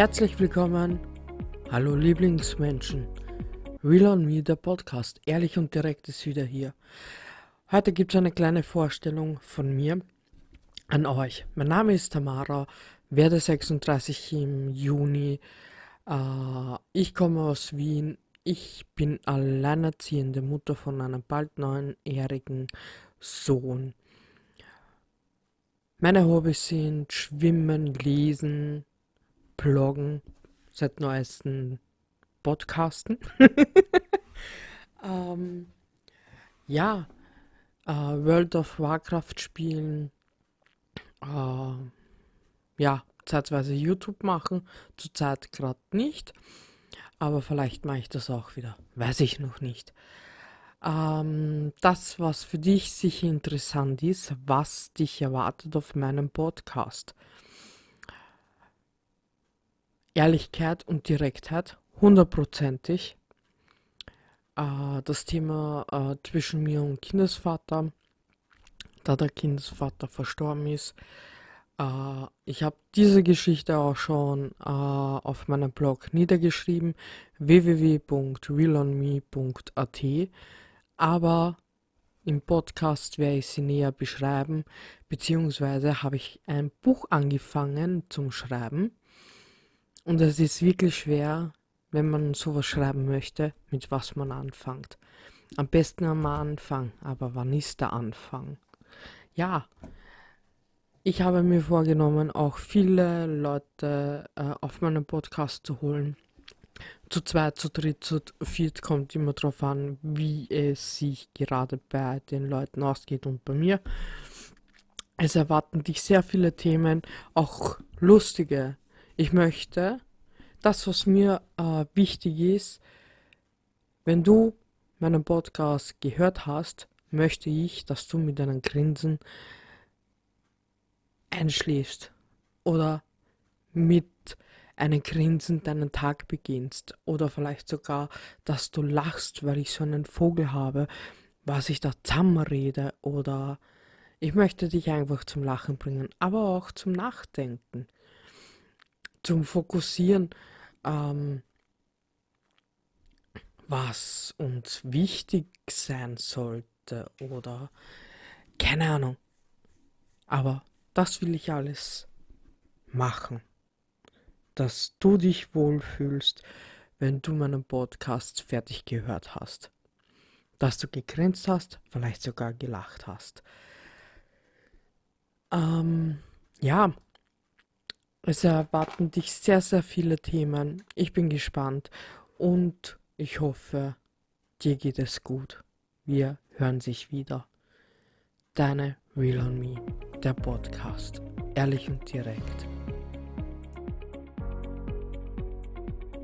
Herzlich willkommen. Hallo Lieblingsmenschen. Real on Me, der Podcast. Ehrlich und direkt ist wieder hier. Heute gibt es eine kleine Vorstellung von mir an euch. Mein Name ist Tamara, werde 36 im Juni. Äh, ich komme aus Wien. Ich bin alleinerziehende Mutter von einem bald neunjährigen Sohn. Meine Hobbys sind Schwimmen, Lesen, Bloggen, seit neuesten Podcasten. ähm, ja, äh, World of Warcraft spielen, äh, ja, zeitweise YouTube machen, zurzeit gerade nicht, aber vielleicht mache ich das auch wieder, weiß ich noch nicht. Ähm, das, was für dich sicher interessant ist, was dich erwartet auf meinem Podcast. Ehrlichkeit und Direktheit, hundertprozentig. Äh, das Thema äh, zwischen mir und Kindesvater, da der Kindesvater verstorben ist. Äh, ich habe diese Geschichte auch schon äh, auf meinem Blog niedergeschrieben, www.realonme.at, aber im Podcast werde ich sie näher beschreiben, beziehungsweise habe ich ein Buch angefangen zum Schreiben und es ist wirklich schwer, wenn man sowas schreiben möchte, mit was man anfängt. Am besten am Anfang, aber wann ist der Anfang? Ja, ich habe mir vorgenommen, auch viele Leute äh, auf meinen Podcast zu holen. Zu zweit, zu dritt, zu viert kommt immer darauf an, wie es sich gerade bei den Leuten ausgeht und bei mir. Es erwarten dich sehr viele Themen, auch lustige ich möchte, das, was mir äh, wichtig ist, wenn du meinen Podcast gehört hast, möchte ich, dass du mit einem Grinsen einschläfst oder mit einem Grinsen deinen Tag beginnst oder vielleicht sogar, dass du lachst, weil ich so einen Vogel habe, was ich da zusammenrede oder ich möchte dich einfach zum Lachen bringen, aber auch zum Nachdenken zum Fokussieren, ähm, was uns wichtig sein sollte oder keine Ahnung. Aber das will ich alles machen, dass du dich wohlfühlst, wenn du meinen Podcast fertig gehört hast. Dass du gegrinst hast, vielleicht sogar gelacht hast. Ähm, ja, es erwarten dich sehr, sehr viele Themen. Ich bin gespannt und ich hoffe, dir geht es gut. Wir hören sich wieder. Deine Real on Me, der Podcast. Ehrlich und direkt.